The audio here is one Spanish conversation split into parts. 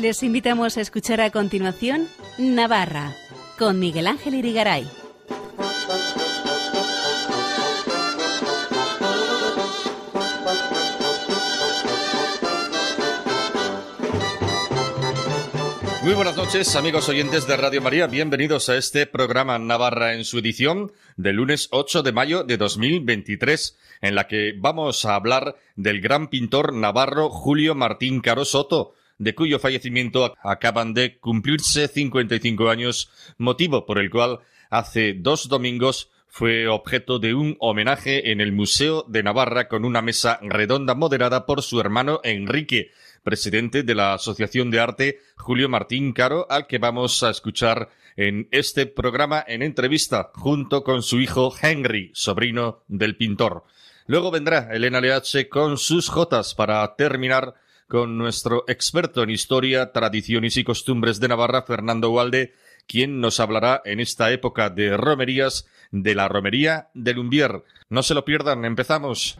Les invitamos a escuchar a continuación Navarra con Miguel Ángel Irigaray. Muy buenas noches, amigos oyentes de Radio María. Bienvenidos a este programa Navarra en su edición del lunes 8 de mayo de 2023, en la que vamos a hablar del gran pintor navarro Julio Martín Caro Soto, de cuyo fallecimiento acaban de cumplirse 55 años, motivo por el cual hace dos domingos fue objeto de un homenaje en el Museo de Navarra con una mesa redonda moderada por su hermano Enrique, presidente de la Asociación de Arte Julio Martín Caro, al que vamos a escuchar en este programa en entrevista junto con su hijo Henry, sobrino del pintor. Luego vendrá Elena Leache con sus jotas para terminar con nuestro experto en historia, tradiciones y costumbres de Navarra, Fernando Walde, quien nos hablará en esta época de romerías de la romería de Lumbier. No se lo pierdan, empezamos.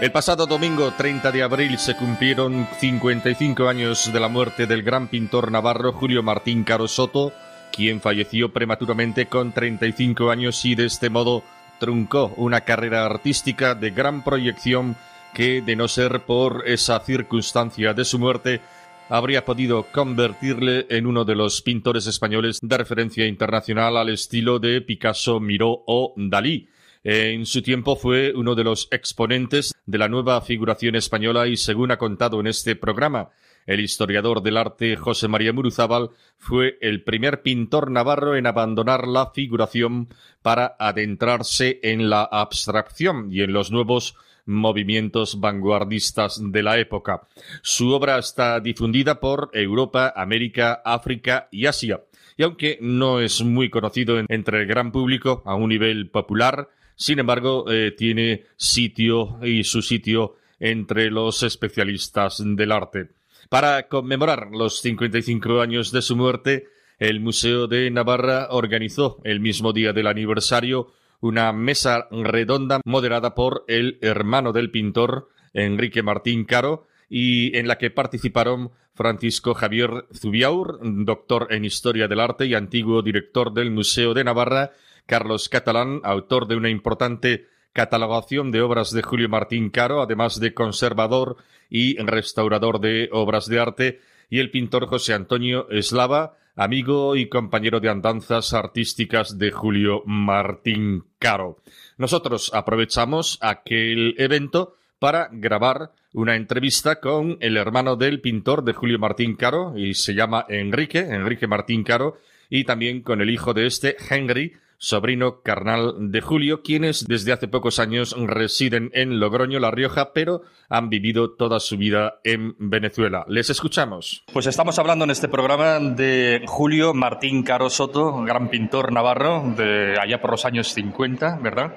El pasado domingo 30 de abril se cumplieron 55 años de la muerte del gran pintor navarro Julio Martín Caro Soto, quien falleció prematuramente con 35 años y de este modo truncó una carrera artística de gran proyección que, de no ser por esa circunstancia de su muerte, habría podido convertirle en uno de los pintores españoles de referencia internacional al estilo de Picasso, Miró o Dalí en su tiempo fue uno de los exponentes de la nueva figuración española y según ha contado en este programa, el historiador del arte José María Muruzábal fue el primer pintor navarro en abandonar la figuración para adentrarse en la abstracción y en los nuevos movimientos vanguardistas de la época. Su obra está difundida por Europa, América, África y Asia. Y aunque no es muy conocido entre el gran público a un nivel popular, sin embargo, eh, tiene sitio y su sitio entre los especialistas del arte. Para conmemorar los 55 años de su muerte, el Museo de Navarra organizó el mismo día del aniversario una mesa redonda moderada por el hermano del pintor, Enrique Martín Caro, y en la que participaron Francisco Javier Zubiaur, doctor en Historia del Arte y antiguo director del Museo de Navarra, Carlos Catalán, autor de una importante catalogación de obras de Julio Martín Caro, además de conservador y restaurador de obras de arte, y el pintor José Antonio Eslava, amigo y compañero de andanzas artísticas de Julio Martín Caro. Nosotros aprovechamos aquel evento para grabar una entrevista con el hermano del pintor de Julio Martín Caro, y se llama Enrique, Enrique Martín Caro, y también con el hijo de este, Henry, sobrino carnal de Julio, quienes desde hace pocos años residen en Logroño, La Rioja, pero han vivido toda su vida en Venezuela. Les escuchamos. Pues estamos hablando en este programa de Julio Martín Caro Soto, gran pintor navarro de allá por los años 50, ¿verdad?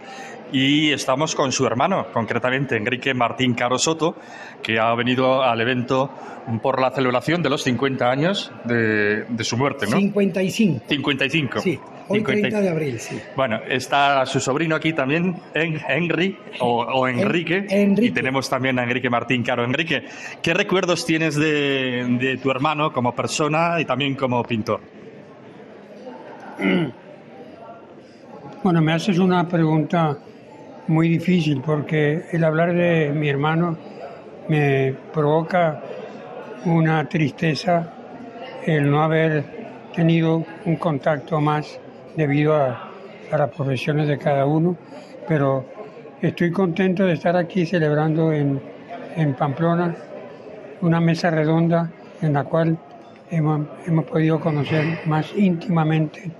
Y estamos con su hermano, concretamente Enrique Martín Caro Soto, que ha venido al evento por la celebración de los 50 años de, su muerte, ¿no? 55. 55. Sí, hoy 30 de abril, sí. Bueno, está su sobrino aquí también, Henry, o, Enrique, y tenemos también a Enrique Martín Caro. Enrique, ¿qué recuerdos tienes de, de tu hermano como persona y también como pintor? Bueno, me haces una pregunta muy difícil porque el hablar de mi hermano me provoca una tristeza el no haber tenido un contacto más debido a, las profesiones de cada uno, pero estoy contento de estar aquí celebrando en, en Pamplona una mesa redonda en la cual hemos, hemos podido conocer más íntimamente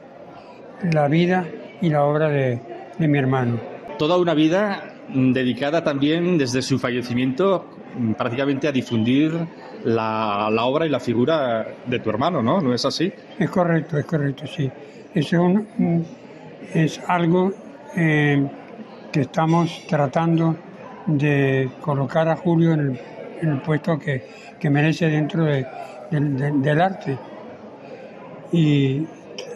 la vida y la obra de, de mi hermano toda una vida dedicada también desde su fallecimiento prácticamente a difundir la, obra y la figura de tu hermano, ¿no? ¿No es así? Es correcto, es correcto, sí. Es, un, es algo eh, que estamos tratando de colocar a Julio en el puesto que, merece dentro del arte. Y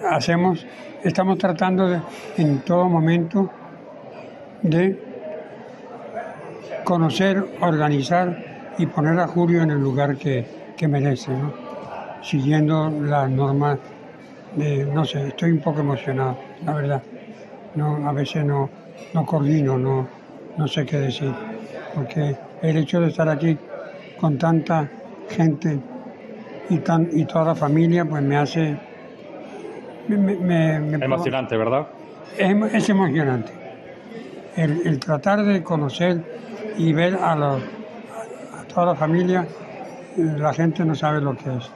hacemos, estamos tratando en todo momento de conocer, organizar y poner a Julio en el lugar que, merece, siguiendo las normas de, no sé, estoy un poco emocionado, la verdad. No, a veces no, no coordino, no, no sé qué decir, porque el hecho de estar aquí con tanta gente y, tan, y toda la familia, pues me hace... Me, emocionante, ¿verdad? Es, emocionante. El, el, tratar de conocer y ver a, a toda la familia, eh, la gente no sabe lo que es.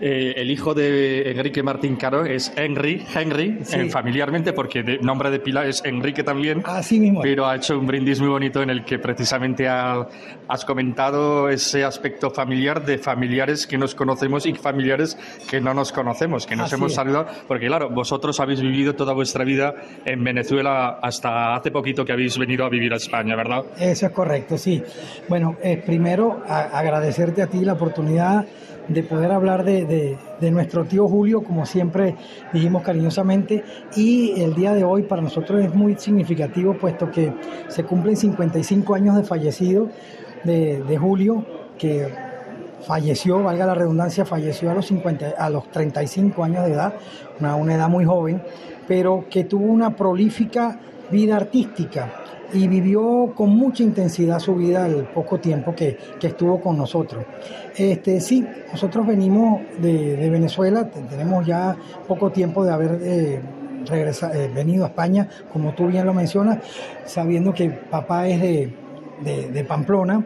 Eh, el hijo de Enrique Martín Caro es Henry, Henry, eh, familiarmente, porque de nombre de pila es Enrique también. Así mismo. Pero ha hecho un brindis muy bonito en el que precisamente has comentado ese aspecto familiar de familiares que nos conocemos y familiares que no nos conocemos, que nos hemos saludado. Porque, claro, vosotros habéis vivido toda vuestra vida en Venezuela hasta hace poquito que habéis venido a vivir a España, ¿verdad? Eso es correcto, sí. Bueno, eh, primero agradecerte a ti la oportunidad de poder hablar de, nuestro tío Julio, como siempre dijimos cariñosamente, y el día de hoy para nosotros es muy significativo, puesto que se cumplen 55 años de fallecido de, Julio, que falleció, valga la redundancia, falleció a los, 50, a los 35 años de edad, una, una edad muy joven, pero que tuvo una prolífica vida artística y vivió con mucha intensidad su vida el poco tiempo que, estuvo con nosotros. Este, sí, nosotros venimos de, Venezuela, tenemos ya poco tiempo de haber eh, eh, venido a España, como tú bien lo mencionas, sabiendo que papá es de, Pamplona,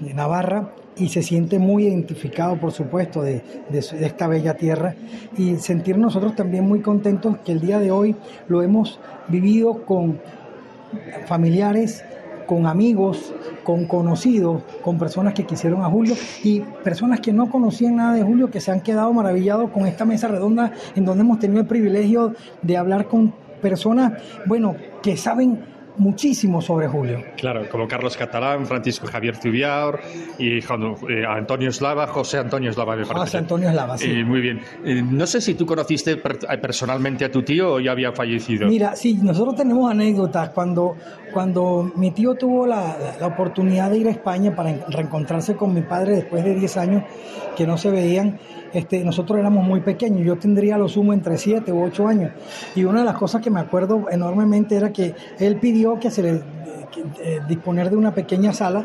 de Navarra, y se siente muy identificado, por supuesto, de, de, esta bella tierra y sentir nosotros también muy contentos que el día de hoy lo hemos vivido con familiares, con amigos, con conocidos, con personas que quisieron a Julio y personas que no conocían nada de Julio, que se han quedado maravillados con esta mesa redonda en donde hemos tenido el privilegio de hablar con personas, bueno, que saben muchísimo sobre Julio. Claro, como Carlos Catalán, Francisco Javier Tubiaur y eh, Antonio Eslava, José Antonio Eslava, me parece. José Antonio Eslava, sí. Eh, muy bien. Eh, no sé si tú conociste personalmente a tu tío o ya había fallecido. Mira, sí, nosotros tenemos anécdotas. Cuando, cuando mi tío tuvo la, la oportunidad de ir a España para reencontrarse con mi padre después de 10 años que no se veían, este, nosotros éramos muy pequeños, yo tendría lo sumo entre 7 u 8 años. Y una de las cosas que me acuerdo enormemente era que él pidió que se le eh, disponer de una pequeña sala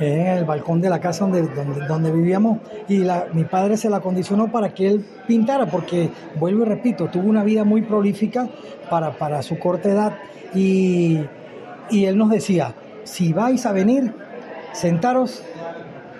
eh, en el balcón de la casa donde, donde, vivíamos y la, mi padre se la condicionó para que él pintara, porque, vuelvo y repito, tuvo una vida muy prolífica para, para su corta edad y, y él nos decía, si vais a venir, sentaros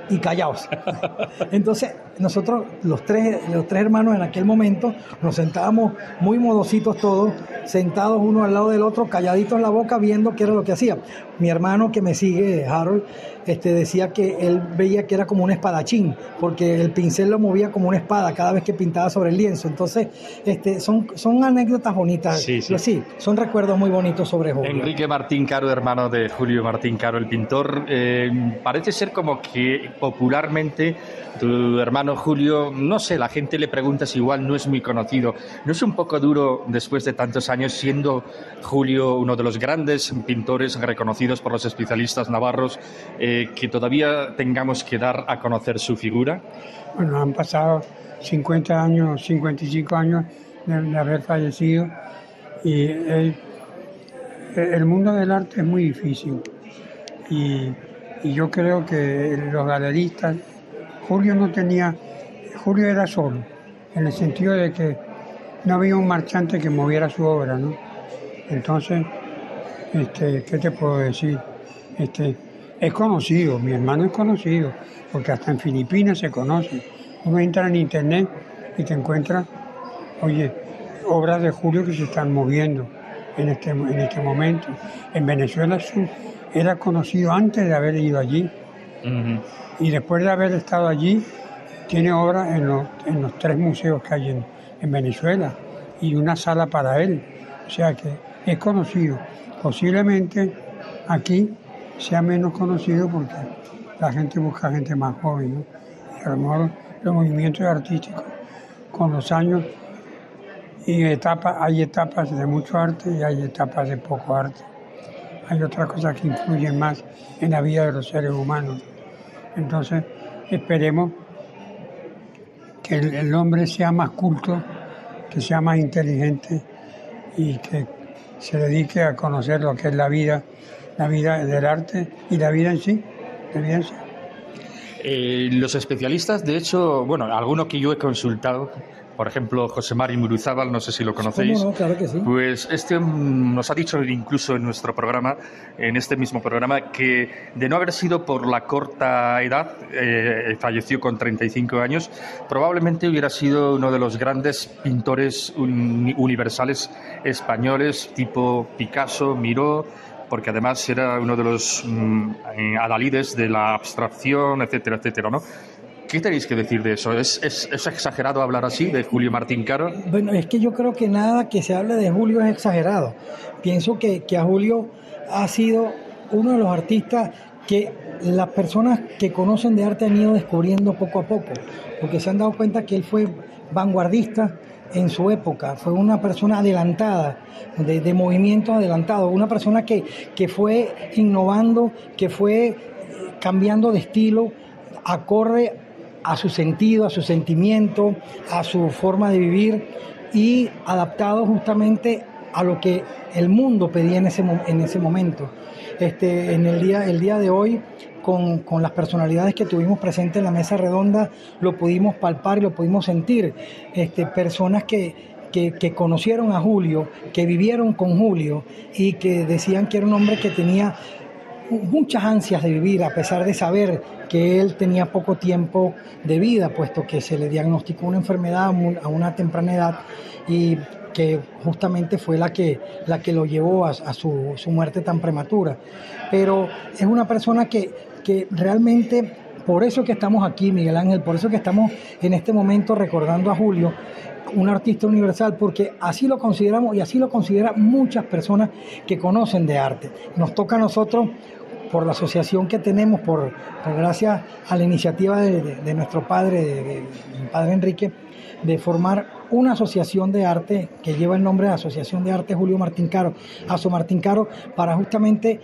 y callaos. Entonces, nosotros, los tres, los tres hermanos en aquel momento, nos sentábamos muy modositos todos, sentados uno al lado del otro, calladitos en la boca, viendo qué era lo que hacía. Mi hermano que me sigue, Harold, este, decía que él veía que era como un espadachín, porque el pincel lo movía como una espada cada vez que pintaba sobre el lienzo. Entonces, este, son, son anécdotas bonitas. Sí, sí. son recuerdos muy bonitos sobre Julio. Enrique Martín Caro, hermano de Julio Martín Caro, el pintor, eh, parece ser como que popularmente tu hermano Julio, no sé, la gente le pregunta si igual no es muy conocido. ¿No es un poco duro después de tantos años, siendo Julio uno de los grandes pintores reconocidos por los especialistas navarros, eh, que todavía tengamos que dar a conocer su figura? Bueno, han pasado 50 años, 55 años de, haber fallecido y el, mundo del arte es muy difícil. Y, y yo creo que los galeristas Julio no tenía, Julio era solo, en el sentido de que no había un marchante que moviera su obra, ¿no? Entonces, este, ¿qué te puedo decir? Este, es conocido, mi hermano es conocido, porque hasta en Filipinas se conoce. Uno entra en internet y te encuentra, oye, obras de Julio que se están moviendo en este, en este momento. En Venezuela era conocido antes de haber ido allí y después de haber estado allí, tiene obras en los, tres museos que hay en, en, Venezuela y una sala para él. O sea que es conocido. Posiblemente aquí sea menos conocido porque la gente busca gente más joven, ¿no? Y a lo mejor los movimientos artísticos con los años y etapas, hay etapas de mucho arte y hay etapas de poco arte. Hay otras cosas que influyen más en la vida de los seres humanos. Entonces, esperemos que el, hombre sea más culto, que sea más inteligente y que se dedique a conocer lo que es la vida, la vida del arte y la vida en sí. La vida en sí. Eh, los especialistas, de hecho, bueno, alguno que yo he consultado, por ejemplo, José Mari Muruzábal, no sé si lo conocéis. No, claro que sí. Pues este nos ha dicho incluso en nuestro programa, en este mismo programa, que de no haber sido por la corta edad, eh, falleció con 35 años, probablemente hubiera sido uno de los grandes pintores universales españoles, tipo Picasso, Miró, porque además era uno de los mm, adalides de la abstracción, etcétera, etcétera, ¿no? ¿Qué tenéis que decir de eso? ¿Es, exagerado hablar así de Julio Martín Caro? Bueno, es que yo creo que nada que se hable de Julio es exagerado. Pienso que, que a Julio ha sido uno de los artistas que las personas que conocen de arte han ido descubriendo poco a poco, porque se han dado cuenta que él fue vanguardista en su época, fue una persona adelantada, de, de movimientos adelantados, una persona que, que fue innovando, que fue cambiando de estilo, acorde a su sentido, a su sentimiento, a su forma de vivir y adaptado justamente a lo que el mundo pedía en ese, en ese momento. Este, en el día, el día de hoy, con, con, las personalidades que tuvimos presentes en la mesa redonda, lo pudimos palpar y lo pudimos sentir. Este, personas que, que, que, conocieron a Julio, que vivieron con Julio y que decían que era un hombre que tenía muchas ansias de vivir, a pesar de saber que él tenía poco tiempo de vida, puesto que se le diagnosticó una enfermedad a una temprana edad y que justamente fue la que, la que lo llevó a, su, su, muerte tan prematura. Pero es una persona que, que realmente, por eso que estamos aquí, Miguel Ángel, por eso que estamos en este momento recordando a Julio, un artista universal, porque así lo consideramos y así lo consideran muchas personas que conocen de arte. Nos toca a nosotros por la asociación que tenemos, por, gracias a la iniciativa de, nuestro padre, de, padre Enrique, de formar una asociación de arte que lleva el nombre de Asociación de Arte Julio Martín Caro, Aso Martín Caro, para justamente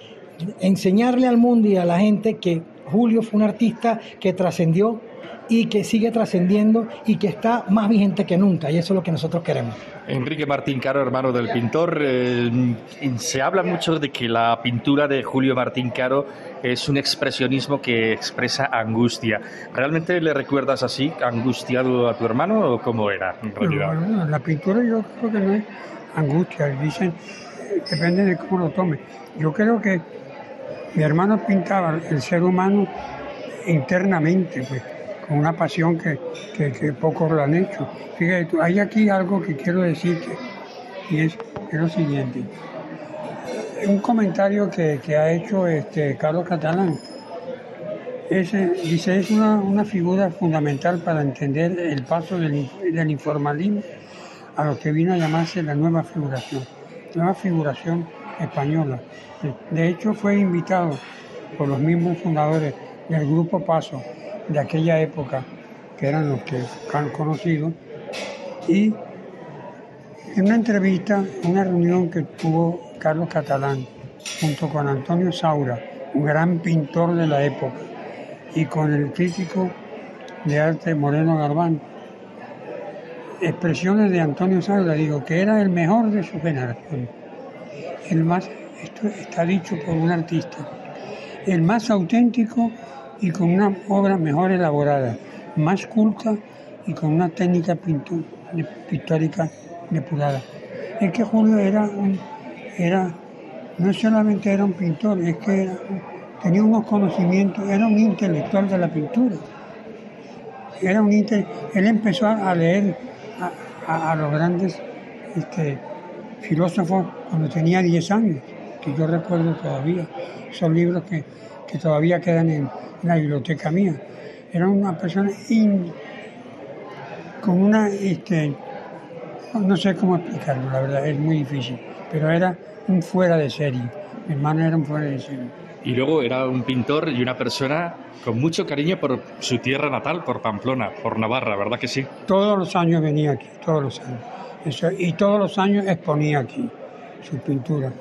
enseñarle al mundo y a la gente que Julio fue un artista que trascendió y que sigue trascendiendo y que está más vigente que nunca, y eso es lo que nosotros queremos. Enrique Martín Caro, hermano del pintor, eh, se habla mucho de que la pintura de Julio Martín Caro es un expresionismo que expresa angustia. ¿Realmente le recuerdas así, angustiado a tu hermano o cómo era en realidad? la pintura yo creo que no es angustia, dicen, depende de cómo lo tome. Yo creo que mi hermano pintaba el ser humano internamente, pues una pasión que, que, pocos lo han hecho. Fíjate, hay aquí algo que quiero decirte y es, lo siguiente. Un comentario que, ha hecho este Carlos Catalán. dice, es una, figura fundamental para entender el paso del, del informalismo a lo que vino a llamarse la nueva figuración, nueva figuración española. De hecho, fue invitado por los mismos fundadores del Grupo Paso de aquella época, que eran los que han conocido, y en una entrevista, una reunión que tuvo Carlos Catalán junto con Antonio Saura, un gran pintor de la época, y con el crítico de arte Moreno Garbán, expresiones de Antonio Saura, digo, que era el mejor de su generación, el más, esto está dicho por un artista, el más auténtico y con una obra mejor elaborada, más culta y con una técnica pictórica depurada. Es que Julio era, un, era no solamente era un pintor, es que tenía unos conocimientos, era un intelectual de la pintura. Era un él empezó a leer a, los grandes este, filósofos cuando tenía 10 años, que yo recuerdo todavía. Son libros que, que todavía quedan en, la biblioteca mía. Era una persona con una, este, no sé cómo explicarlo, la verdad, es muy difícil, pero era un fuera de serie. Mi hermano era un fuera de serie. Y luego era un pintor y una persona con mucho cariño por su tierra natal, por Pamplona, por Navarra, ¿verdad que sí? Todos los años venía aquí, todos los años. Eso, y todos los años exponía aquí sus pinturas.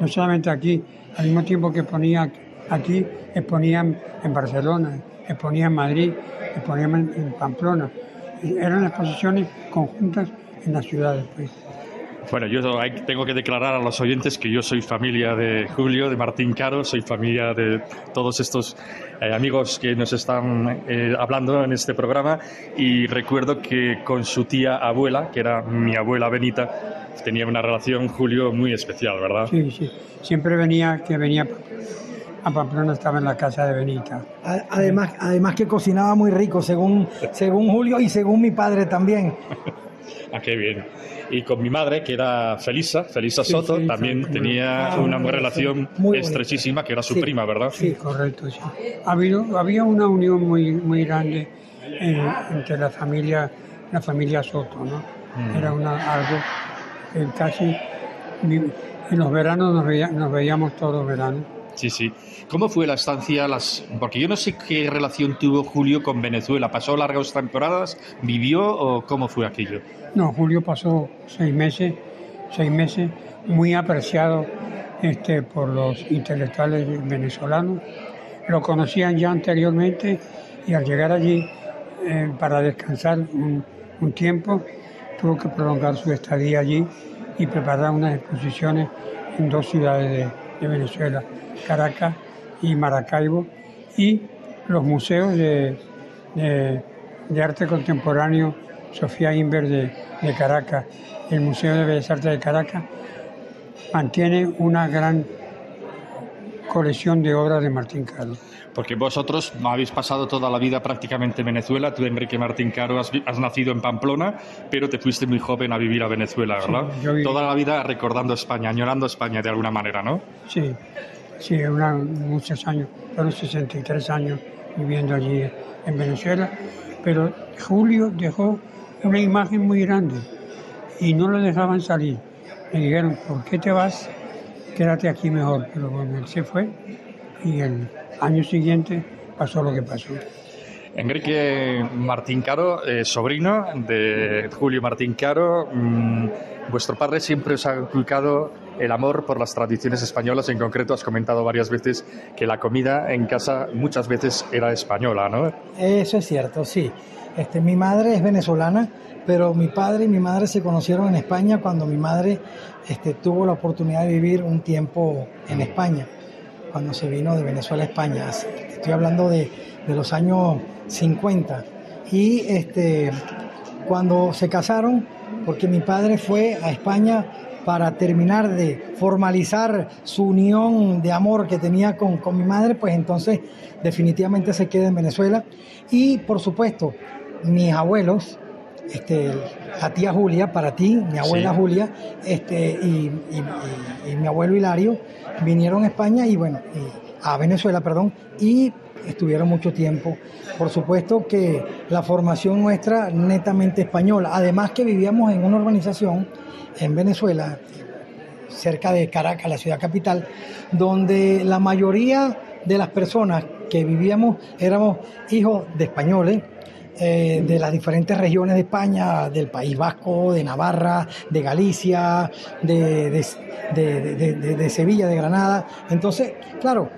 No solamente aquí, al mismo tiempo que exponía aquí, exponían en Barcelona, exponía en Madrid, exponía en, en Pamplona. Eran exposiciones conjuntas en las ciudades. Pues. Bueno, yo tengo que declarar a los oyentes que yo soy familia de Julio, de Martín Caro, soy familia de todos estos eh, amigos que nos están eh, hablando en este programa y recuerdo que con su tía abuela, que era mi abuela Benita, tenía una relación Julio muy especial, ¿verdad? Sí, sí. Siempre venía, que venía a Pamplona estaba en la casa de Benita. Además, además que cocinaba muy rico, según, según Julio y según mi padre también. ah, qué bien y con mi madre, que era Felisa, Felisa Soto, también tenía ah, una relación estrechísima, que era su prima, ¿verdad? Sí, correcto, sí. había una unión muy, muy grande eh, entre la familia, la familia Soto, ¿no? Mm. Era una, algo que casi en los veranos nos, nos veíamos todos los veranos. Sí, sí. ¿Cómo fue la estancia? Las... Porque yo no sé qué relación tuvo Julio con Venezuela. ¿Pasó largas temporadas? ¿Vivió o cómo fue aquello? No, Julio pasó seis meses, seis meses, muy apreciado este, por los intelectuales venezolanos. Lo conocían ya anteriormente y al llegar allí eh, para descansar un, tiempo, tuvo que prolongar su estadía allí y preparar unas exposiciones en dos ciudades de Venezuela, Caracas y Maracaibo, y los museos de, arte contemporáneo Sofía Inver de, Caracas, el Museo de Bellas Artes de Caracas, mantiene una gran colección de obras de Martín Caro. Porque vosotros habéis pasado toda la vida prácticamente en Venezuela. Tú, Enrique Martín Caro, has, nacido en Pamplona, pero te fuiste muy joven a vivir a Venezuela, ¿verdad? Toda la vida recordando España, añorando España de alguna manera, ¿no? Sí, Sí, una, muchos años, fueron 63 años viviendo allí en Venezuela, pero Julio dejó una imagen muy grande y no lo dejaban salir. Le dijeron, ¿por qué te vas? Quédate aquí mejor. Pero bueno, él se fue y el año siguiente pasó lo que pasó. Enrique Martín Caro, eh, sobrino de Julio Martín Caro, mm, vuestro padre siempre os ha inculcado el amor por las tradiciones españolas. En concreto, has comentado varias veces que la comida en casa muchas veces era española, ¿no? Eso es cierto, sí. Este, mi madre es venezolana, pero mi padre y mi madre se conocieron en España cuando mi madre este, tuvo la oportunidad de vivir un tiempo en España, cuando se vino de Venezuela a España. Estoy hablando de, de los años 50. Y este, cuando se casaron, porque mi padre fue a España para terminar de formalizar su unión de amor que tenía con, mi madre, pues entonces definitivamente se queda en Venezuela. Y por supuesto, mis abuelos, este, la tía Julia, para ti, mi abuela Julia, este, y, mi abuelo Hilario, vinieron a España y bueno, a Venezuela, perdón, y estuvieron mucho tiempo. Por supuesto que la formación nuestra netamente española, además que vivíamos en una urbanización en Venezuela, cerca de Caracas, la ciudad capital, donde la mayoría de las personas que vivíamos éramos hijos de españoles, eh, de las diferentes regiones de España, del País Vasco, de Navarra, de Galicia, de, de, Sevilla, de Granada. Entonces, claro,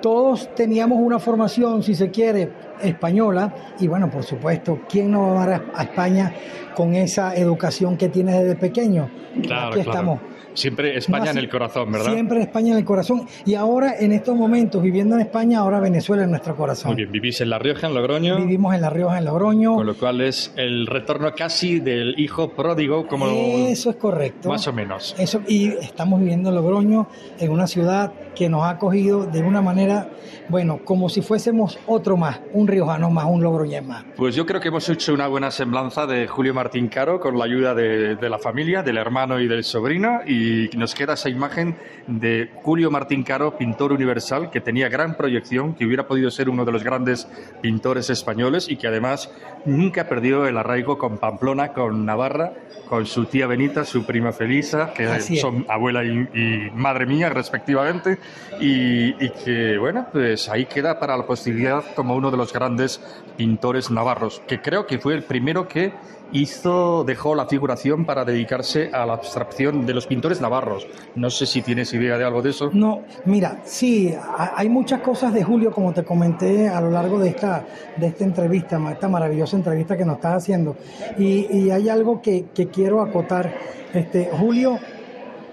todos teníamos una formación, si se quiere, española, y bueno, por supuesto, ¿quién no va a, a España con esa educación que tiene desde pequeño? Claro, Aquí estamos Siempre España en el corazón, ¿verdad? Siempre España en el corazón. Y ahora, en estos momentos, viviendo en España, ahora Venezuela en nuestro corazón. Muy bien, vivís en La Rioja, en Logroño. Vivimos en La Rioja, en Logroño. Con lo cual es el retorno casi del hijo pródigo, como. Eso es correcto. Más o menos. Eso, y estamos viviendo en Logroño, en una ciudad que nos ha acogido de una manera, bueno, como si fuésemos otro más, un riojano más, un Logroñés más. Pues yo creo que hemos hecho una buena semblanza de Julio Martín Caro con la ayuda de, de la familia, del hermano y del sobrino y nos queda esa imagen de Julio Martín Caro, pintor universal, que tenía gran proyección, que hubiera podido ser uno de los grandes pintores españoles y que además nunca perdió el arraigo con Pamplona, con Navarra, con su tía Benita, su prima Felisa, que son abuela y, madre mía respectivamente, y, y, que, bueno, pues ahí queda para la posteridad como uno de los grandes pintores navarros, que creo que fue el primero que hizo, dejó la figuración para dedicarse a la abstracción de los pintores navarros. No sé si tienes idea de algo de eso. No, mira, sí, hay muchas cosas de Julio, como te comenté a lo largo de esta, de esta entrevista, esta maravillosa entrevista que nos estás haciendo. Y, hay algo que, que, quiero acotar. Este, Julio,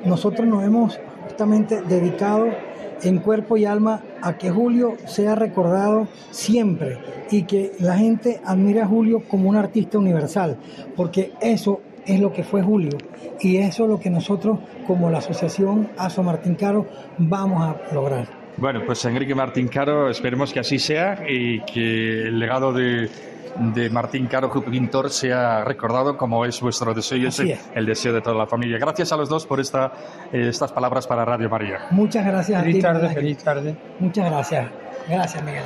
nosotros nos hemos justamente dedicado en cuerpo y alma a que Julio sea recordado siempre y que la gente admire a Julio como un artista universal, porque eso es lo que fue Julio y eso es lo que nosotros como la asociación Aso Martín Caro vamos a lograr. Bueno, pues Enrique Martín Caro, esperemos que así sea y que el legado de, de Martín Caro, pintor, sea recordado como es vuestro deseo y es el, deseo de toda la familia. Gracias a los dos por esta, eh, estas palabras para Radio María. Muchas gracias. Feliz tarde, feliz tarde. Muchas gracias. Gracias, Miguel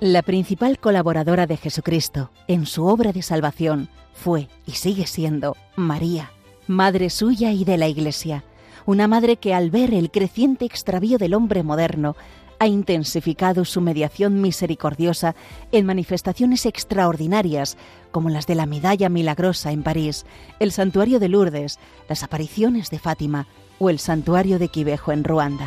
La principal colaboradora de Jesucristo en su obra de salvación fue y sigue siendo María, madre suya y de la Iglesia, una madre que al ver el creciente extravío del hombre moderno ha intensificado su mediación misericordiosa en manifestaciones extraordinarias como las de la Medalla Milagrosa en París, el Santuario de Lourdes, las apariciones de Fátima o el Santuario de Quivejo en Ruanda.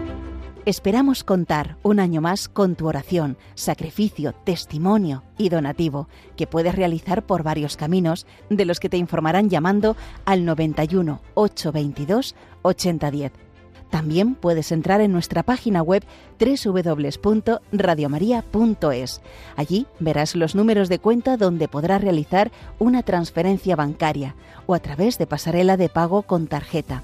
Esperamos contar un año más con tu oración, sacrificio, testimonio y donativo, que puedes realizar por varios caminos, de los que te informarán llamando al 91 822 8010 también puedes entrar en nuestra página web www.radiomaria.es. Allí verás los números de cuenta donde podrás realizar una transferencia bancaria o a través de pasarela de pago con tarjeta.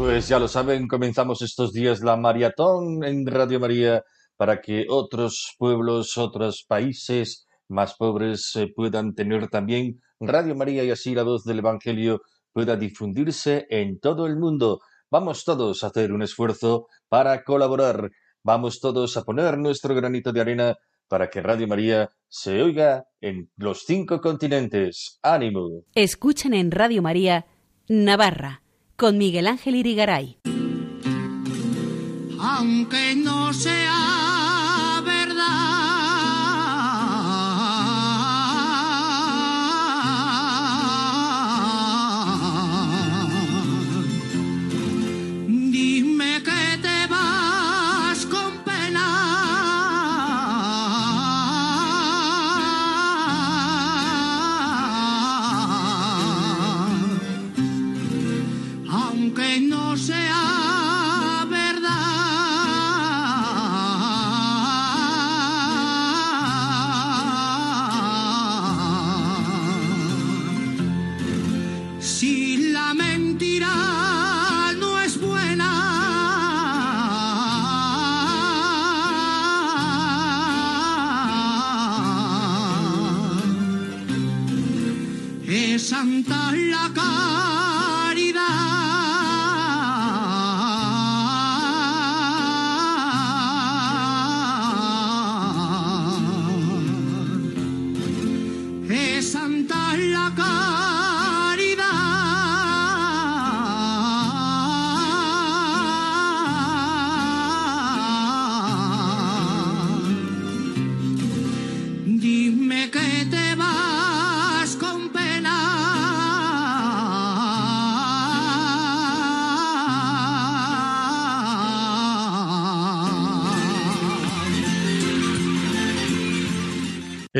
Pues ya lo saben, comenzamos estos días la maratón en Radio María para que otros pueblos, otros países más pobres eh, puedan tener también Radio María y así la voz del Evangelio pueda difundirse en todo el mundo. Vamos todos a hacer un esfuerzo para colaborar. Vamos todos a poner nuestro granito de arena para que Radio María se oiga en los cinco continentes. ¡Ánimo! Escuchen en Radio María Navarra con Miguel Ángel Irigaray.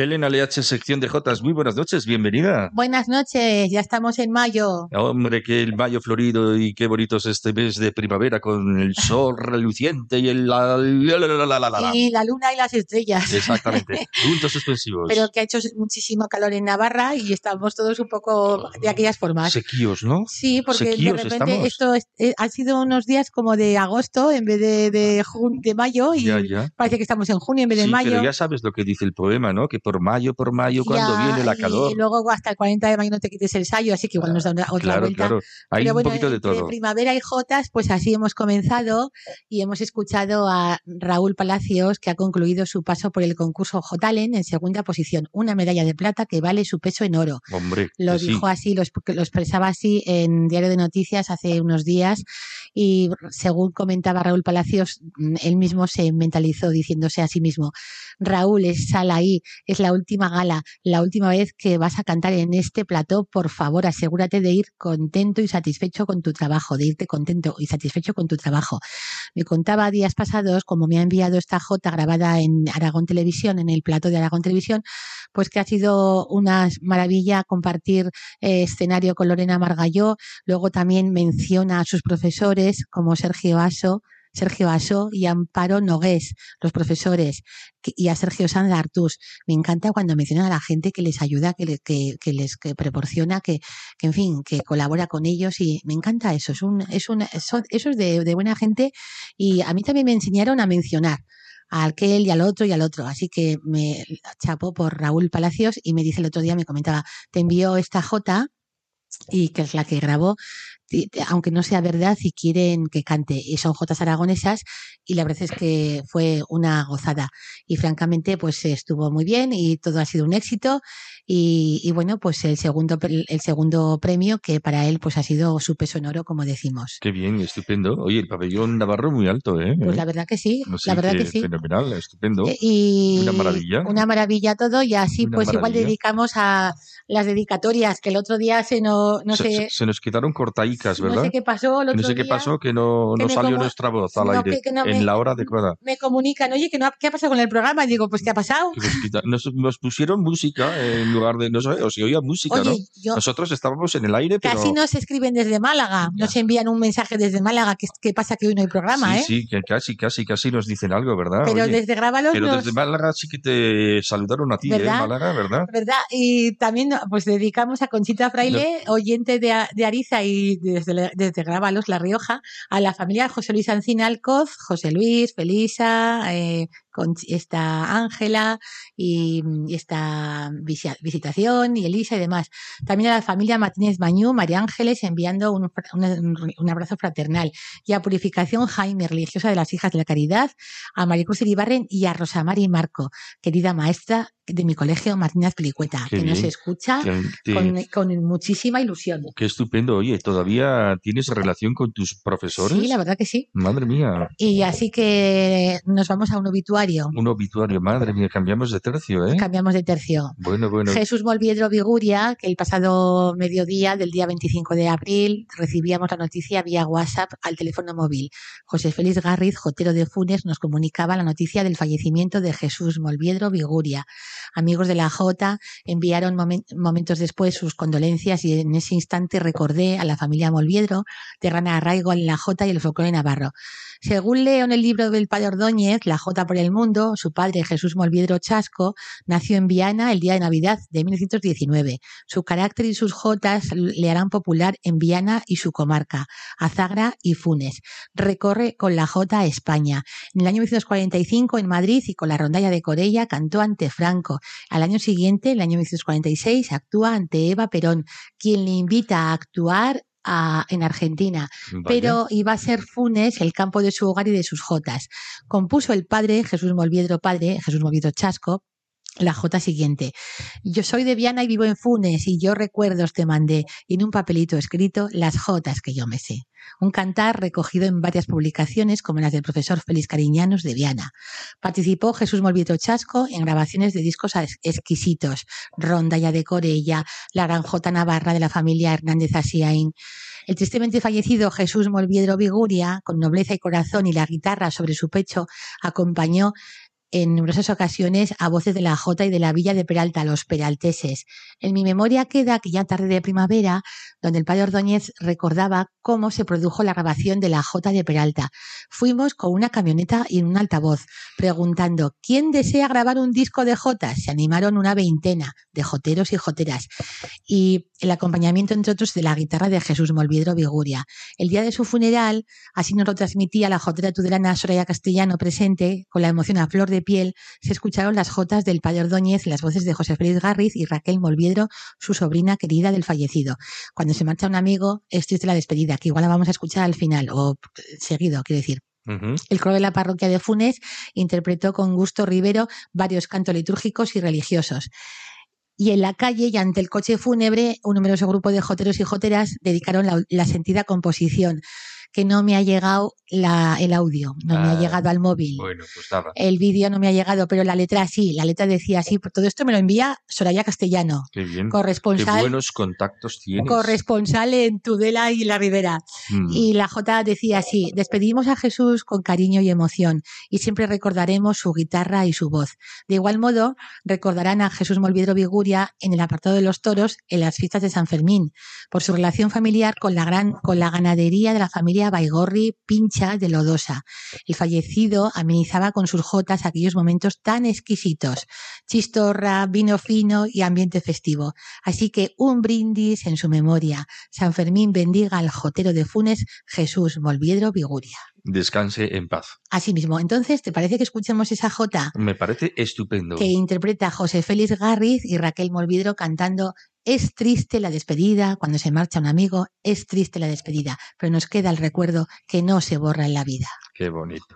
Elena LH, sección de Jotas, muy buenas noches, bienvenida. Buenas noches, ya estamos en mayo. Hombre, que el mayo florido y qué bonito es este mes de primavera con el sol reluciente y el... La, la, la, la, la, Y la luna y las estrellas. Exactamente, puntos suspensivos. Pero que ha hecho muchísimo calor en Navarra y estamos todos un poco de aquellas formas. Sequíos, ¿no? Sí, porque Sequíos de repente estamos. esto es- eh, han sido unos días como de agosto en vez de, de, jun- de mayo y Ya, ya. parece que estamos en junio en vez de Sí, mayo. pero ya sabes lo que dice el poema, ¿no? Que por mayo, por mayo, cuando viene la y calor. luego hasta el 40 de mayo no te quites el sayo, así que igual nos da una, otra Claro, vuelta. claro. Hay Pero un bueno, poquito de todo. primavera y jotas, pues así hemos comenzado y hemos escuchado a Raúl Palacios, que ha concluido su paso por el concurso Jotalen en segunda posición, una medalla de plata que vale su peso en oro. Hombre, Lo que sí. dijo así, lo, lo expresaba así en Diario de Noticias hace unos días y según comentaba Raúl Palacios, él mismo se mentalizó diciéndose a sí mismo, Raúl, es sal ahí, es la última gala, la última vez que vas a cantar en este plató, por favor, asegúrate de ir contento y satisfecho con tu trabajo, de irte contento y satisfecho con tu trabajo. Me contaba días pasados, como me ha enviado esta J grabada en Aragón Televisión, en el plató de Aragón Televisión, pues que ha sido una maravilla compartir eh, escenario con Lorena Margalló. Luego también menciona a sus profesores como Sergio Aso, Sergio Aso y Amparo Nogués, los profesores, y a Sergio Sanz Artús. Me encanta cuando mencionan a la gente que les ayuda, que, le- que, les que proporciona, que, que, en fin, que colabora con ellos y me encanta eso. Es un, es un, eso, eso es de, de buena gente y a mí también me enseñaron a mencionar a aquel y al otro y al otro. Así que me chapó por Raúl Palacios y me dice el otro día, me comentaba, te envió esta J y que es la que grabó, aunque no sea verdad, si quieren que cante. Y son Jotas aragonesas y la verdad es que fue una gozada. Y francamente, pues estuvo muy bien y todo ha sido un éxito. Y, y bueno, pues el segundo, el segundo premio que para él pues ha sido su peso en oro, como decimos. Qué bien, estupendo. Oye, el pabellón navarro muy alto, ¿eh? Pues la verdad que sí, la verdad que sí. Fenomenal, estupendo. Eh, Y Una maravilla. Una maravilla todo y así Una pues igual dedicamos a las dedicatorias que el otro día se no, no se, sé, se- nos quedaron cortaicas, no ¿verdad? sé qué pasó el otro no sé qué pasó, que no, que no salió como- nuestra voz al no, aire que- no en me- la hora adecuada. Me comunican, oye, que no, ¿qué ha pasado con el programa? Y digo, pues ¿qué ha pasado? Nos, nos- nos pusieron música en lugar de, no sé, o se oía música, Oye, ¿no? yo Nosotros estábamos en el aire, pero... casi nos escriben desde Málaga, nos envían un mensaje desde Málaga, que, que pasa que hoy no hay programa, sí, ¿eh? sí, que casi, casi, casi nos dicen algo, ¿verdad? Pero Oye, desde Grábalos pero nos... desde Málaga sí que te saludaron a ti, ¿eh? ¿Verdad? Málaga, ¿verdad? ¿Verdad? Y también pues dedicamos a Conchita Fraile, oyente de, Ariza y desde, desde Grábalos, La Rioja, a la familia José Luis Ancina Alcoz, José Luis, Felisa, eh, Conch- esta Ángela y, y esta visi- visitación y Elisa y demás. También a la familia Martínez Bañú, María Ángeles, enviando un, un- un abrazo fraternal. Y a Purificación Jaime, religiosa de las Hijas de la Caridad, a Maricruz Iribarren y a Rosamari Marco, querida maestra de mi colegio Martínez Pelicueta, Qué que nos escucha te- con, con muchísima ilusión. Qué estupendo. Oye, ¿todavía tienes relación con tus profesores? Sí, la verdad que sí. Madre mía, Y así que nos vamos a un obituario. Un obituario, madre mía, cambiamos de tercio, ¿eh? Cambiamos de tercio. Bueno, bueno. Jesús Molviedro Viguria, que el pasado mediodía del día 25 de abril recibíamos la noticia vía WhatsApp al teléfono móvil. José Félix Garriz, Jotero de Funes, nos comunicaba la noticia del fallecimiento de Jesús Molviedro Viguria. Amigos de la Jota enviaron momen- momentos después sus condolencias y en ese instante recordé a la familia Molviedro, terrana arraigo en la Jota y el folclore navarro. Según leo en el libro del padre Ordóñez, La Jota por el Mundo, su padre Jesús Molviedro Chasco nació en Viana el día de Navidad de 1919. Su carácter y sus jotas le harán popular en Viana y su comarca, Azagra y Funes. Recorre con la jota España. En el año 1945 en Madrid y con la rondalla de Corella cantó ante Franco. Al año siguiente, el año 1946, actúa ante Eva Perón, quien le invita a actuar a- en Argentina Vaya. pero iba a ser Funes el campo de su hogar y de sus jotas. Compuso el padre, Jesús Molviedro padre, Jesús Molviedro Chasco, la jota siguiente. Yo soy de Viana y vivo en Funes y yo recuerdos te mandé en un papelito escrito las jotas que yo me sé. Un cantar recogido en varias publicaciones como las del profesor Félix Cariñanos de Viana. Participó Jesús Molviedro Chasco en grabaciones de discos ex- exquisitos. Rondalla de Corella, la gran jota navarra de la familia Hernández Asiaín. El tristemente fallecido Jesús Molviedro Viguria, con nobleza y corazón y la guitarra sobre su pecho, acompañó en numerosas ocasiones a voces de la Jota y de la Villa de Peralta, los peralteses. En mi memoria queda que ya tarde de primavera, donde el padre Ordóñez recordaba cómo se produjo la grabación de la Jota de Peralta. Fuimos con una camioneta y un altavoz, preguntando ¿quién desea grabar un disco de Jotas? Se animaron una veintena de joteros y joteras. Y el acompañamiento, entre otros, de la guitarra de Jesús Molviedro Viguria. El día de su funeral, así nos lo transmitía la jotera tudelana Soraya Castellano presente, con la emoción a flor de piel, se escucharon las jotas del padre Ordóñez, las voces de José Félix Garriz y Raquel Molviedro, su sobrina querida del fallecido. Cuando se marcha un amigo, es de la despedida, que igual la vamos a escuchar al final, o seguido, quiero decir. El coro de la parroquia de Funes interpretó con gusto Rivero varios cantos litúrgicos y religiosos. Y en la calle y ante el coche fúnebre, un numeroso grupo de joteros y joteras dedicaron la, la sentida composición que no me ha llegado la, el audio, no me ha Ah, llegado al móvil. Bueno, pues nada. El vídeo no me ha llegado, pero la letra sí, la letra decía así. Todo esto me lo envía Soraya Castellano, Qué bien. Qué corresponsal, buenos contactos tienes. corresponsal en Tudela y La Ribera. Mm. Y la J decía así, despedimos a Jesús con cariño y emoción y siempre recordaremos su guitarra y su voz. De igual modo, recordarán a Jesús Molviedro Viguria en el apartado de los toros en las fiestas de San Fermín, por su relación familiar con la, gran, con la ganadería de la familia Baigorri Pincha de Lodosa. El fallecido amenizaba con sus jotas aquellos momentos tan exquisitos, chistorra, vino fino y ambiente festivo. Así que un brindis en su memoria. San Fermín bendiga al jotero de Funes, Jesús Molviedro Viguria. Descanse en paz. Asimismo, entonces, ¿te parece que escuchemos esa jota Me parece estupendo. que interpreta José Félix Garriz y Raquel Molvidro cantando Es triste la despedida, cuando se marcha un amigo, es triste la despedida, pero nos queda el recuerdo que no se borra en la vida. Qué bonito.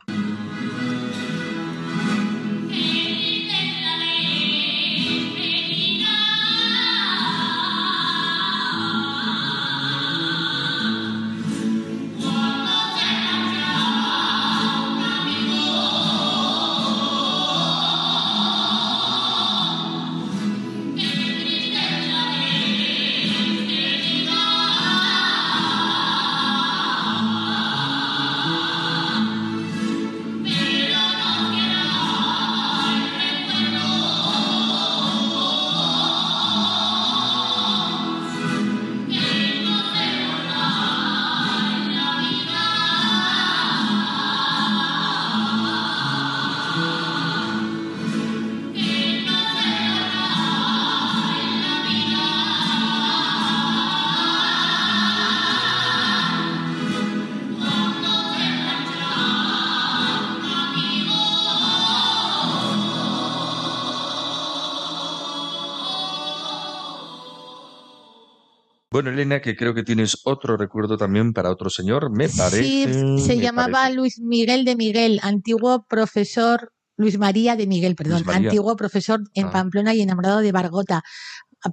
Bueno, Elena, que creo que tienes otro recuerdo también para otro señor, me parece. Sí, se llamaba parece. Luis Miguel de Miguel, antiguo profesor, Luis María de Miguel, perdón, antiguo profesor en Ah. Pamplona y enamorado de Bargota,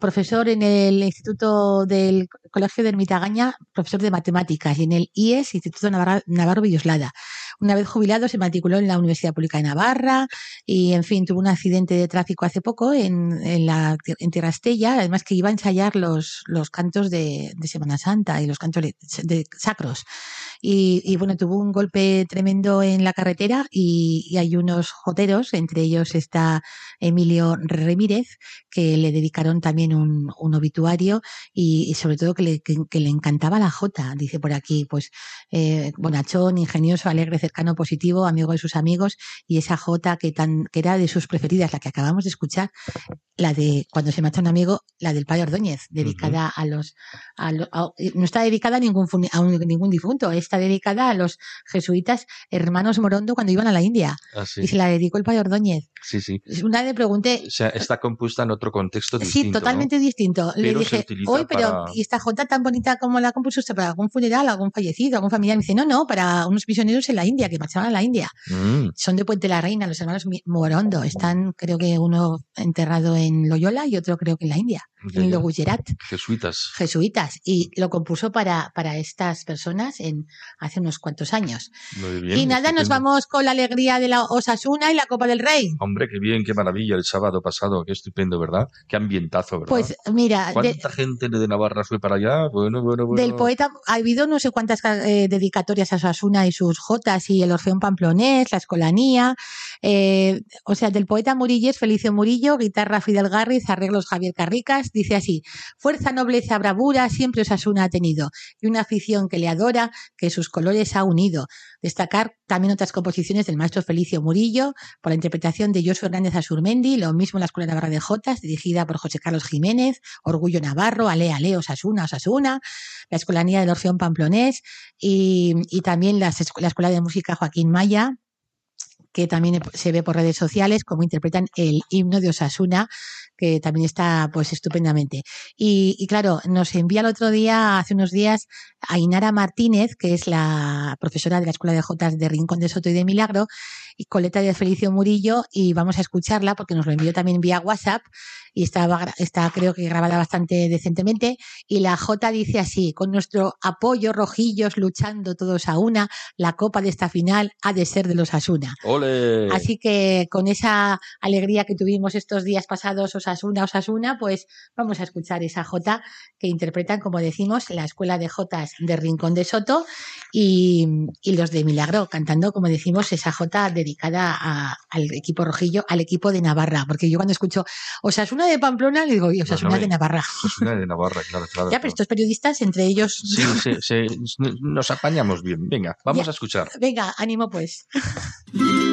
profesor en el Instituto del Colegio de Ermitagaña, profesor de matemáticas, y en el IES, Instituto Navarro Villoslada. Una vez jubilado, se matriculó en la Universidad Pública de Navarra y, en fin, tuvo un accidente de tráfico hace poco en, en, la, en Tierra Estella, además que iba a ensayar los, los cantos de, de Semana Santa y los cantos de- sacros. Y, y, bueno, tuvo un golpe tremendo en la carretera y, y hay unos joteros, entre ellos está Emilio Remírez, que le dedicaron también un, un obituario y, sobre todo que le, que le encantaba la jota, dice por aquí, pues eh, bonachón, ingenioso, alegre, cercano, positivo, amigo de sus amigos y esa jota que, tan, que era de sus preferidas, la que acabamos de escuchar, la de cuando se mata un amigo, la del padre Ordóñez, dedicada a los, a lo- a- no está dedicada a ningún, a un- ningún difunto, está dedicada a los jesuitas hermanos Morondo cuando iban a la India Ah, sí. y se la dedicó el padre Ordóñez. sí, sí. Una vez le pregunté, O sea, está compuesta en otro contexto Sí, distinto. totalmente distinto. Le Pero se dije, oye, pero para- ¿y esta jota tan bonita como la compuso usted para algún funeral, algún fallecido, algún familiar? Me dice, no, no, para unos misioneros en la India, que marchaban a la India. Mm, Son de Puente la Reina, los hermanos Morondo. Están, creo que uno enterrado en Loyola y otro creo que en la India. En lo Gujerat. Jesuitas. Jesuitas. Y lo compuso para, para estas personas en, hace unos cuantos años. Muy bien, y nada, nos vamos con la alegría de la Osasuna y la Copa del Rey. Hombre, qué bien, qué maravilla el sábado pasado, qué estupendo, ¿verdad? Qué ambientazo, ¿verdad? Pues mira, de- ¿Cuánta gente de Navarra fue para allá? Bueno, bueno, bueno. Del poeta ha habido no sé cuántas eh, dedicatorias a Osasuna y sus jotas y el Orfeón Pamplonés, la Escolanía. eh, o sea, del poeta Murilles, Felicio Murillo, guitarra Fidel Garriz, arreglos Javier Carricas. Dice así: Fuerza, nobleza, bravura siempre Osasuna ha tenido y una afición que le adora, que sus colores ha unido. Destacar también otras composiciones del maestro Felicio Murillo por la interpretación de Josué Hernández Azurmendi, lo mismo la Escuela Navarra de Jotas, dirigida por José Carlos Jiménez, Orgullo Navarro, Ale, Ale, Osasuna, Osasuna, la Escolanía del Orfeón Pamplonés y, y también escu- la Escuela de Música Joaquín Maya, que también se ve por redes sociales cómo interpretan el himno de Osasuna, que también está pues estupendamente. Y, y claro, nos envía el otro día, hace unos días, a Inara Martínez, que es la profesora de la Escuela de Jotas de Rincón de Soto y de Milagro, y coleta de Felicio Murillo, y vamos a escucharla porque nos lo envió también vía WhatsApp y estaba, está creo que grabada bastante decentemente. Y la J dice así, con nuestro apoyo rojillos luchando todos a una, la copa de esta final ha de ser de los Asuna. ¡Ole! Así que con esa alegría que tuvimos estos días pasados, Osasuna, Osasuna, pues vamos a escuchar esa Jota que interpretan, como decimos, la Escuela de Jotas de Rincón de Soto y, y los de Milagro, cantando, como decimos, esa Jota dedicada a- al equipo rojillo, al equipo de Navarra. Porque yo cuando escucho Osasuna de Pamplona, le digo, Osasuna Bueno, de Navarra. Osasuna de Navarra, claro, claro. Ya, pero estos periodistas, entre ellos. Sí, sí, sí, nos apañamos bien. Venga, vamos Ya. a escuchar. Venga, ánimo pues.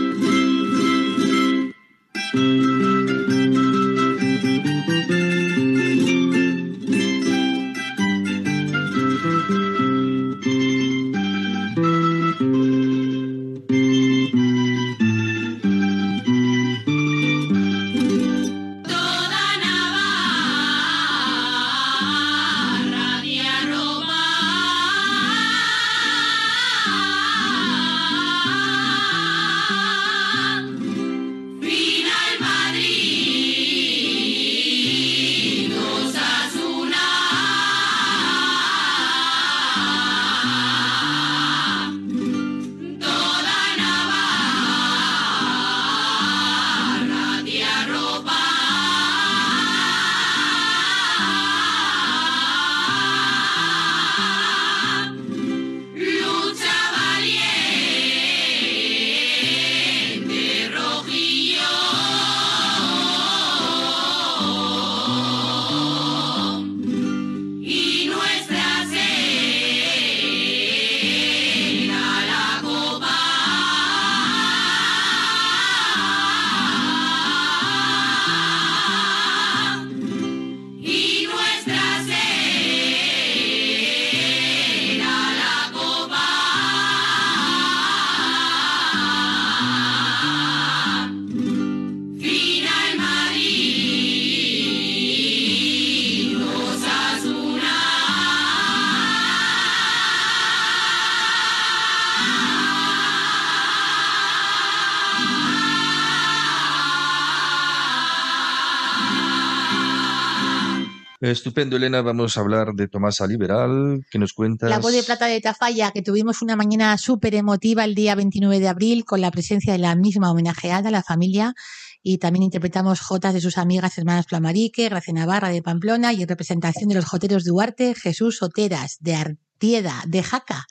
Estupendo, Elena. Vamos a hablar de Tomasa Liberal. ¿Qué nos cuentas? La voz de plata de Tafalla, que tuvimos una mañana súper emotiva el día 29 de abril con la presencia de la misma homenajeada, la familia, y también interpretamos jotas de sus amigas hermanas Plamarique, Gracia Navarra de Pamplona y en representación de los joteros Duarte, Jesús Soteras, de Artieda, de Jaca.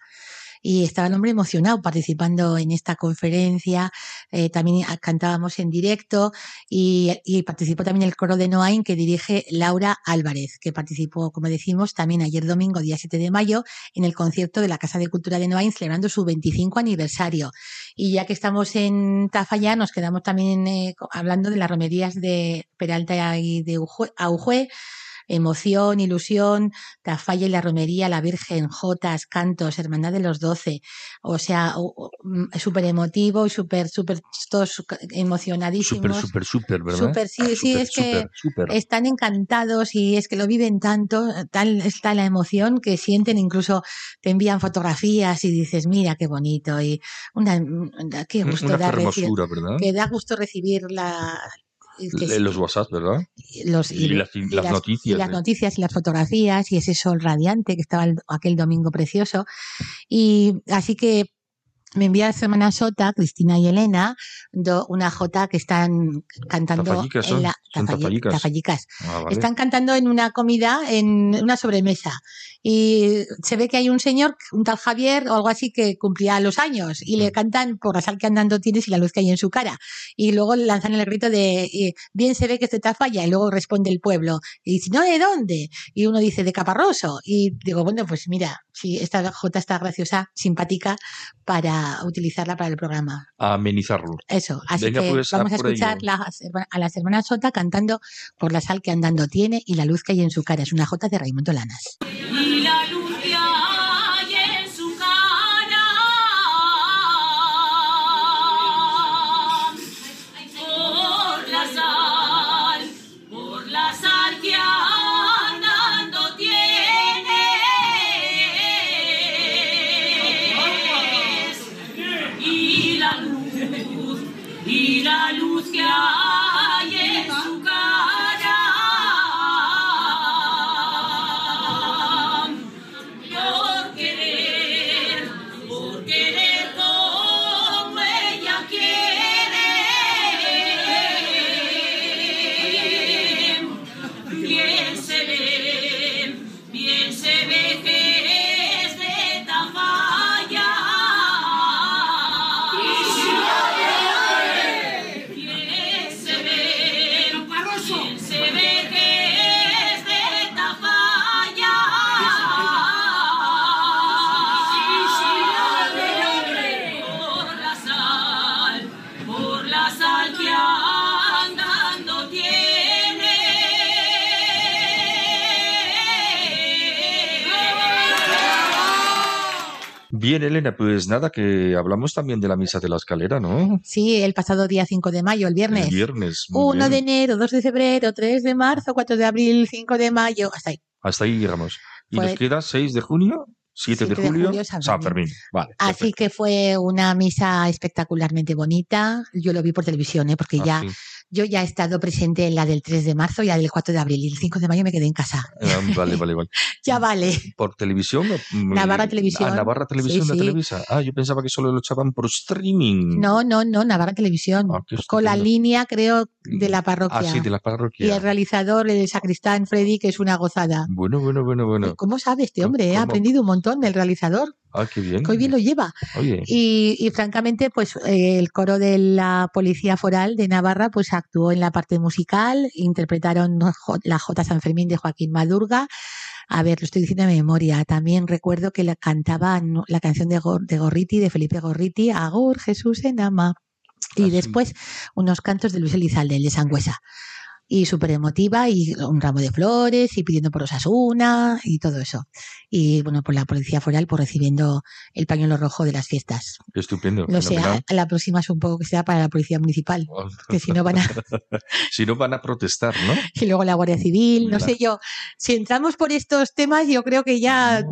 Y estaba el hombre emocionado participando en esta conferencia. eh, también cantábamos en directo y, participó también el coro de Noain que dirige Laura Álvarez, que participó, como decimos, también ayer domingo, día 7 de mayo, en el concierto de la Casa de Cultura de Noain celebrando su 25 aniversario. Y ya que estamos en Tafalla, nos quedamos también eh, hablando de las romerías de Peralta y de Ujue- Aujue. Emoción, ilusión, Tafalla y la romería, la Virgen, Jotas, cantos, Hermandad de los Doce. O sea, mm, súper emotivo y súper, súper, todos emocionadísimos. Súper, súper, súper, ¿verdad? Súper, sí, sí, es que están encantados y es que lo viven tanto, tal está la emoción que sienten, incluso te envían fotografías y dices, mira qué bonito y una, una- qué gusto Una da recibir, hermosura, ¿verdad? que da gusto recibir la, que Los WhatsApp, ¿verdad? los, y las- y las noticias, y las ¿eh? noticias y las fotografías y ese sol radiante que estaba el- aquel domingo precioso. Y así que me envía a su hermana Sota, Cristina y Elena, do- una jota que están cantando Tafallicas en la tafallicas. tafallicas. Ah, vale. Están cantando en una comida, en una sobremesa. Y se ve que hay un señor, un tal Javier o algo así, que cumplía los años. Y Mm. le cantan por la sal que andando tienes y la luz que hay en su cara. Y luego lanzan el grito de, eh, bien se ve que este te falla. Y luego responde el pueblo. Y dice, no, ¿de dónde? Y uno dice, de Caparroso. Y digo, bueno, pues mira, sí, esta Jota está graciosa, simpática, para utilizarla para el programa. A amenizarlo. Eso, así Venga, que pues, vamos a escuchar las a las hermanas Jota cantando por la sal que andando tiene y la luz que hay en su cara. Es una Jota de Raimundo Lanas. Bien, Elena, pues nada, que hablamos también de la misa de la escalera, ¿no? Sí, el pasado día 5 de mayo, el viernes. El viernes. muy 1 de bien. enero, 2 de febrero, 3 de marzo, 4 de abril, 5 de mayo, hasta ahí. Hasta ahí llegamos. Y Fue- nos queda 6 de junio, 7 de 7 de julio, julio, San San Fermín. Fermín. Vale. Así perfecto. que fue una misa espectacularmente bonita. Yo lo vi por televisión, ¿eh? porque Ah, ya sí. Yo ya he estado presente en la del 3 de marzo y la del 4 de abril. Y el 5 de mayo me quedé en casa. Ah, vale, vale, vale. Ya vale. ¿Por televisión? Navarra Televisión. Ah, Navarra Televisión, Sí, sí. Televisa. Ah, yo pensaba que solo lo echaban por streaming. No, no, no, Navarra Televisión. Ah, con la línea, creo, de la parroquia. Ah, sí, de la Y parroquia. el realizador, el sacristán Freddy, que es una gozada. Bueno, bueno, bueno, bueno. ¿Cómo sabe este hombre? eh? Ha aprendido un montón del realizador, Ah, qué bien. que hoy bien lo lleva. Oye, Y, y francamente, pues eh, el coro de la Policía Foral de Navarra pues actuó en la parte musical, interpretaron la J. San Fermín de Joaquín Madurga. A ver, lo estoy diciendo de memoria. También recuerdo que la cantaba la canción de, Gor- de Gorriti, de Felipe Gorriti, Agur Jesús en ama. Y Ah, después unos cantos de Luis Elizalde, el de Sangüesa. Y súper emotiva, y un ramo de flores, y pidiendo por Osasuna, y todo eso. Y bueno, por la Policía Foral, por recibiendo el pañuelo rojo de las fiestas. estupendo. No sé, a, fenomenal. a la próxima supongo que sea para la Policía Municipal, que si no van a... Si no van a protestar, ¿no? Y luego la Guardia Civil, no sé yo. Si entramos por estos temas, yo creo que ya...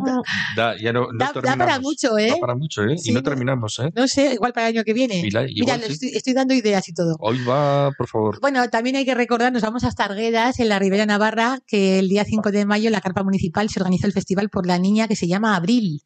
Da, ya no, no Da- da para mucho, ¿eh? Da para mucho, ¿eh? Sí, y no terminamos, ¿eh? No sé, igual para el año que viene. La- Mira, igual sí. estoy, estoy dando ideas y todo. Hoy va, por favor. Bueno, también hay que recordar, nos vamos hasta Arguedas, en la Ribera Navarra, que el día 5 de mayo en la carpa municipal se organiza el festival por la niña que se llama Abril.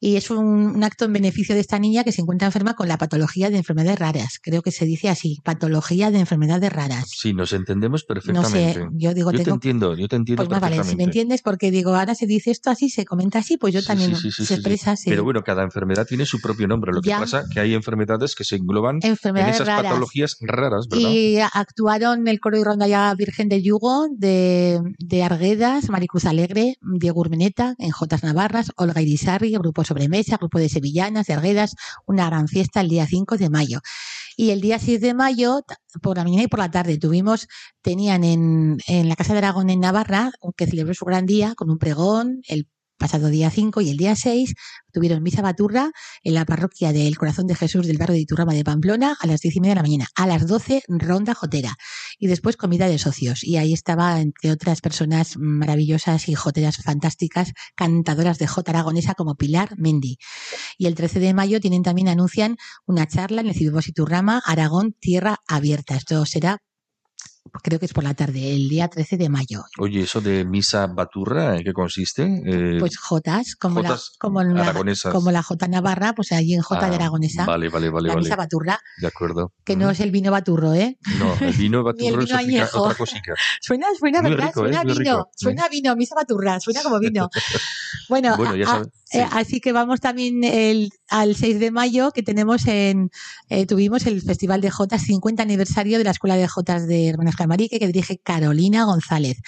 Y es un, un acto en beneficio de esta niña que se encuentra enferma con la patología de enfermedades raras. Creo que se dice así, patología de enfermedades raras. Sí, nos entendemos No perfectamente. sé, yo digo, yo te tengo, entiendo, yo te entiendo pues más vale, si me entiendes, porque digo, ahora se dice esto así, se comenta así, pues yo Sí, también sí, sí, se expresa así. Pero bueno, cada enfermedad tiene su propio nombre. Lo Ya. que pasa que hay enfermedades que se engloban en enfermedades esas raras. patologías raras, ¿verdad? Y actuaron el coro y rondalla Virgen del Yugo de, de Arguedas, Maricruz Alegre, Diego Urmeneta, en Jotas Navarras, Olga Irisarri, Grupo Sobremesa, Grupo de Sevillanas, de Arguedas, una gran fiesta el día 5 de mayo. Y el día 6 de mayo, por la mañana y por la tarde, tuvimos, tenían en, en la Casa de Aragón en Navarra, que celebró su gran día con un pregón, el pasado día 5 y el día 6 tuvieron misa baturra en la parroquia del Corazón de Jesús del barrio de Iturrama de Pamplona a las 10 y media de la mañana. A las 12, ronda jotera. Y después comida de socios. Y ahí estaba, entre otras personas maravillosas y joteras fantásticas, cantadoras de jota aragonesa como Pilar Mendy. Y el 13 de mayo tienen también, anuncian una charla en el Cibibos Iturrama, Aragón, Tierra Abierta. Esto será creo que es por la tarde, el día 13 de mayo. Oye, eso de misa baturra, ¿en qué consiste? Eh, Pues Jotas, como, Jotas la, como, la, aragonesas. como la Jota Navarra, pues allí en Jota de ah, Aragonesa, Vale, vale, vale, la vale. misa baturra, De acuerdo. que no es el vino baturro, ¿eh? No, el vino Ni el baturro vino es otra- añejo. otra cosica. Suena, suena, Muy ¿verdad? rico, suena ¿eh? Muy vino, suena vino, misa baturra, suena como vino. Bueno, Bueno, ya sabes. Sí. eh, así que vamos también el, al 6 de mayo, que tenemos en, eh, tuvimos el Festival de Jotas, 50 aniversario de la Escuela de Jotas de Hermanas Camarique, que dirige Carolina González.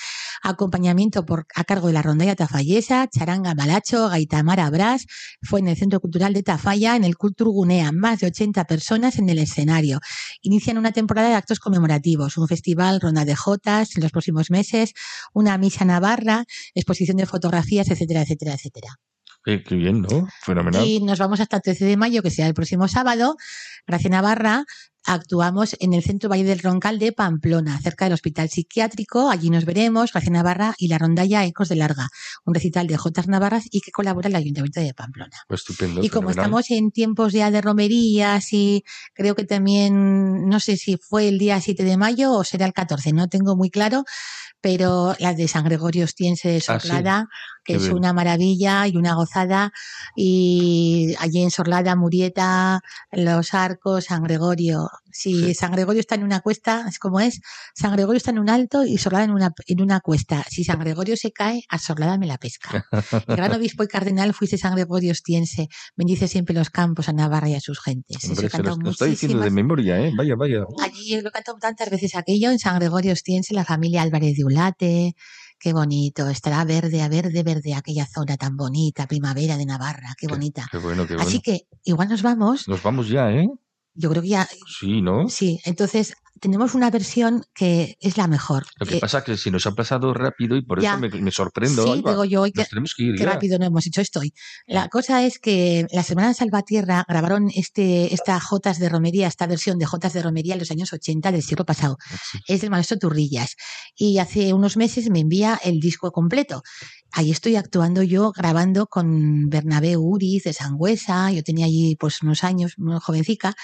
Acompañamiento por, a cargo de la Rondalla Tafallesa, Charanga Malacho, Gaitamara Brás, fue en el Centro Cultural de Tafalla, en el Cultur Gunea, más de 80 personas en el escenario. Inician una temporada de actos conmemorativos, un festival, ronda de Jotas en los próximos meses, una misa navarra, exposición de fotografías, etcétera, etcétera, etcétera. Eh, qué. Fenomenal. Y nos vamos hasta el 13 de mayo, que será el próximo sábado. Gracia Navarra, actuamos en el Centro Valle del Roncal de Pamplona, cerca del Hospital Psiquiátrico. Allí nos veremos, Gracia Navarra y la rondalla Ecos de Larga, un recital de Jotas Navarras y que colabora el Ayuntamiento de Pamplona. Estupendo. Y como fenomenal. estamos en tiempos ya de romerías y creo que también, no sé si fue el día 7 de mayo o será el 14, no tengo muy claro, pero las de San Gregorio Ostiense de Ah, sí. Sorlada, que Qué es bien. una maravilla y una gozada, y allí en Sorlada, Murieta, Los Arcos, San Gregorio. Si Sí. San Gregorio está en una cuesta, es como es, San Gregorio está en un alto y Sorlada en una, en una cuesta. Si San Gregorio se cae, a Sorlada me la pesca. El gran obispo y cardenal fuiste San Gregorio Ostiense. Bendice siempre los campos a Navarra y a sus gentes. Hombre, se lo, está diciendo de memoria, ¿eh? Vaya, vaya. Allí lo cantado tantas veces aquello, en San Gregorio Ostiense, la familia Álvarez de Ulate. Qué bonito, estará verde a verde, verde aquella zona tan bonita, primavera de Navarra, qué bonita. Qué bueno, qué bueno. Así que igual nos vamos, Nos vamos ya, ¿eh? Yo creo que ya, Sí, ¿no? sí, entonces tenemos una versión que es la mejor. Lo que Eh, pasa es que si nos ha pasado rápido y por ya. eso me, me sorprendo. sí, Alba. digo yo, hoy que- Nos tenemos que ir Qué ya. rápido no hemos hecho esto hoy. La cosa es que las hermanas Salvatierra grabaron este, esta Jotas de Romería, esta versión de Jotas de Romería en los años 80 del siglo pasado. Sí. Es del maestro Turrillas. Y hace unos meses me envía el disco completo. Ahí estoy actuando yo, grabando con Bernabé Uriz de Sangüesa. Yo tenía allí pues unos años, muy jovencica.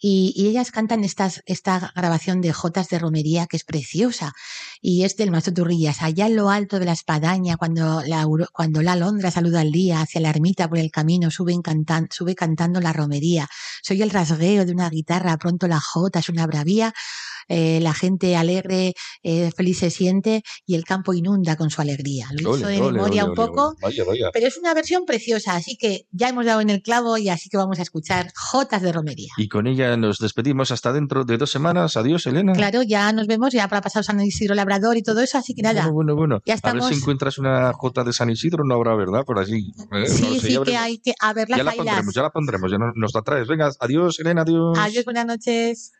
Y, y ellas cantan estas, esta grabación de Jotas de Romería que es preciosa y es del maestro Turrillas. Allá en lo alto de la espadaña, cuando la, cuando la alondra saluda al día hacia la ermita por el camino, sube, cantan, sube cantando la romería. Soy el rasgueo de una guitarra, pronto la jota es una bravía. eh, la gente alegre, eh, feliz se siente y el campo inunda con su alegría. Lo hizo de ole, memoria ole, un ole, poco. Vaya, vaya. pero es una versión preciosa, así que ya hemos dado en el clavo y así que vamos a escuchar Jotas de Romería. Y con ella nos despedimos hasta dentro de dos semanas. Adiós, Elena. Claro, ya nos vemos, ya para pasar San Isidro Labrador y todo eso, así que nada. Bueno, bueno, bueno. Ya A ver estamos- si encuentras una Jota de San Isidro, no habrá, ¿verdad? Por allí. ¿eh? No Sí, sé, sí, que hay que a ver las Ya la pondremos, ya la pondremos, ya no- nos la traes. Venga, adiós, Elena, adiós. Adiós, buenas noches.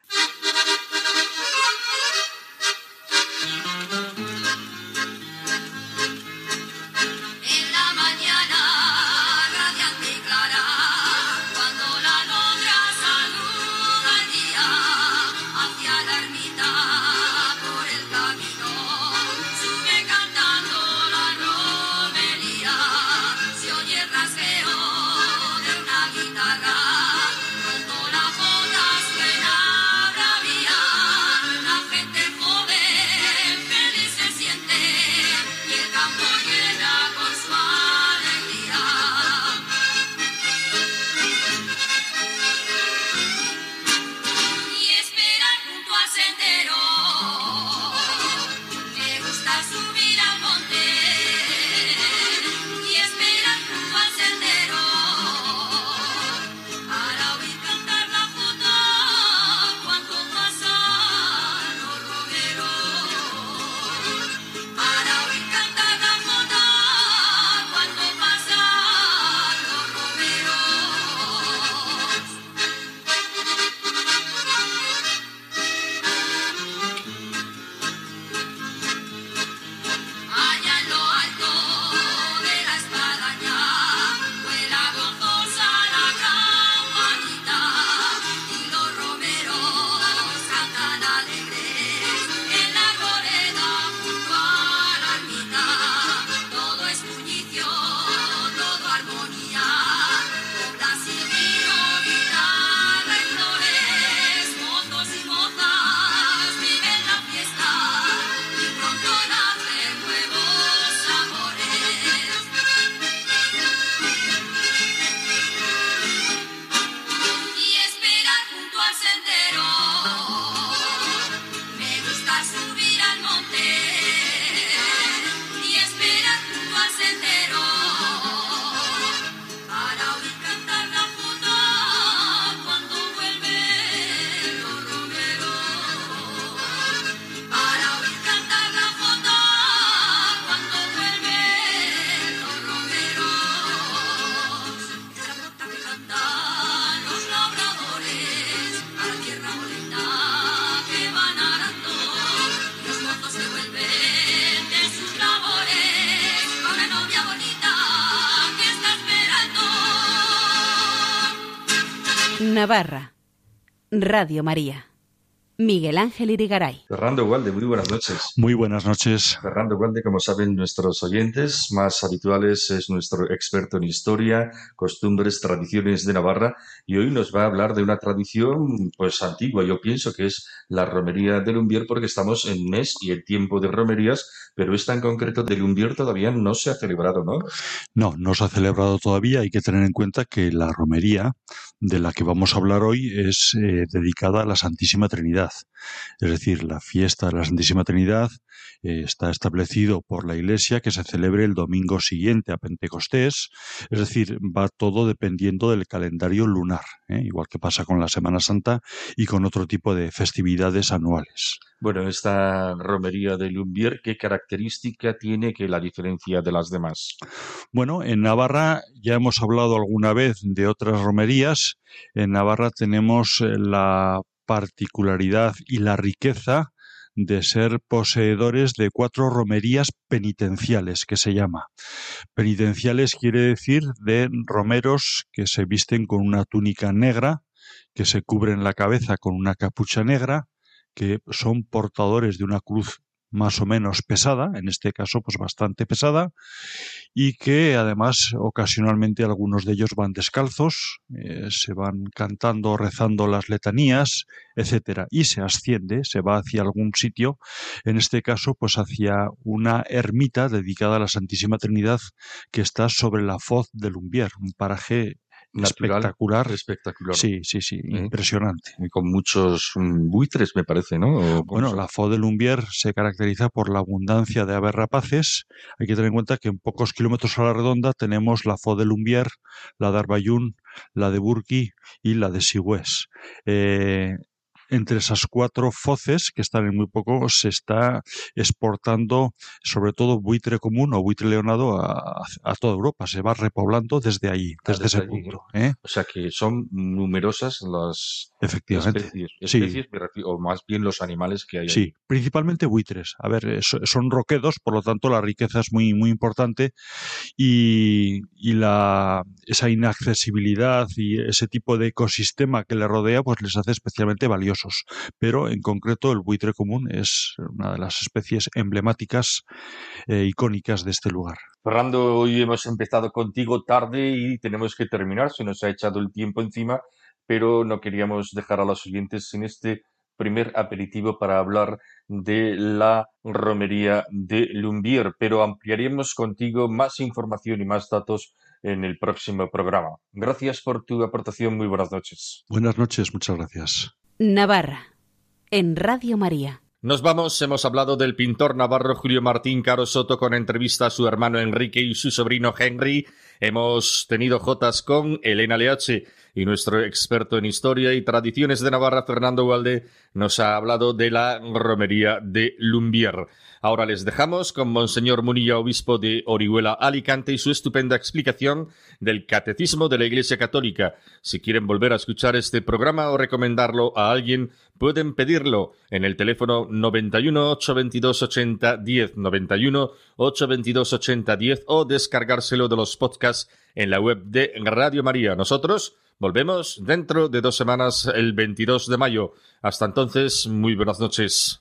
Navarra. Radio María. Miguel Ángel Irigaray. Fernando Gualde, muy buenas noches. Muy buenas noches. Fernando Gualde, como saben nuestros oyentes más habituales, es nuestro experto en historia, costumbres, tradiciones de Navarra y hoy nos va a hablar de una tradición pues antigua. Yo pienso que es la romería del Lumbier porque estamos en mes y el tiempo de romerías, pero esta en concreto del Lumbier todavía no se ha celebrado, ¿no? No, no se ha celebrado todavía. Hay que tener en cuenta que la romería de la que vamos a hablar hoy es eh, dedicada a la Santísima Trinidad. Es decir, la fiesta de la Santísima Trinidad eh, está establecido por la Iglesia que se celebre el domingo siguiente a Pentecostés, es decir, va todo dependiendo del calendario lunar, ¿eh? igual que pasa con la Semana Santa y con otro tipo de festividades anuales. Bueno, esta romería de Lumbier, ¿qué característica tiene que la diferencia de las demás? Bueno, en Navarra ya hemos hablado alguna vez de otras romerías. En Navarra tenemos eh, la particularidad y la riqueza de ser poseedores de cuatro romerías penitenciales, que se llama. Penitenciales quiere decir de romeros que se visten con una túnica negra, que se cubren la cabeza con una capucha negra, que son portadores de una cruz más o menos pesada, en este caso pues bastante pesada, y que además ocasionalmente algunos de ellos van descalzos, eh, se van cantando, rezando las letanías, etcétera, y se asciende, se va hacia algún sitio, en este caso pues hacia una ermita dedicada a la Santísima Trinidad que está sobre la foz de Lumbier, un paraje espectacular. Espectacular. Sí, sí, sí, impresionante. Y con muchos mm, buitres, me parece, ¿no? bueno, la Fo de Lumbier se caracteriza por la abundancia de aves rapaces. Hay que tener en cuenta que en pocos kilómetros a la redonda tenemos la Fo de Lumbier, la de Arbayún, la de Burki y la de Sigüés. Eh, entre esas cuatro foces, que están en muy poco, se está exportando sobre todo buitre común o buitre leonado a, toda Europa. Se va repoblando desde ahí, ah, desde, ese punto. ¿eh? O sea que son numerosas las Efectivamente. especies, o más bien los animales que hay ahí. Sí, principalmente buitres. A ver, son roquedos, por lo tanto la riqueza es muy, muy importante y, y la, esa inaccesibilidad y ese tipo de ecosistema que le rodea, pues les hace especialmente valiosos pero en concreto el buitre común es una de las especies emblemáticas e icónicas de este lugar. Fernando, hoy hemos empezado contigo tarde y tenemos que terminar, se nos ha echado el tiempo encima, pero no queríamos dejar a los oyentes sin este primer aperitivo para hablar de la romería de Lumbier, pero ampliaremos contigo más información y más datos en el próximo programa. Gracias por tu aportación. Muy buenas noches. Buenas noches, muchas gracias. Navarra, en Radio María. Nos vamos, hemos hablado del pintor navarro Julio Martín Caro Soto con entrevista a su hermano Enrique y su sobrino Henry. Hemos tenido jotas con Elena Leache y nuestro experto en historia y tradiciones de Navarra, Fernando Walde, nos ha hablado de la romería de Lumbier. Ahora les dejamos con Monseñor Munilla, obispo de Orihuela, Alicante, y su estupenda explicación del Catecismo de la Iglesia Católica. Si quieren volver a escuchar este programa o recomendarlo a alguien, pueden pedirlo en el teléfono 91 822 80 10 91 822 80 10 o descargárselo de los podcasts en la web de Radio María. Nosotros volvemos dentro de dos semanas, el 22 de mayo. Hasta entonces, muy buenas noches.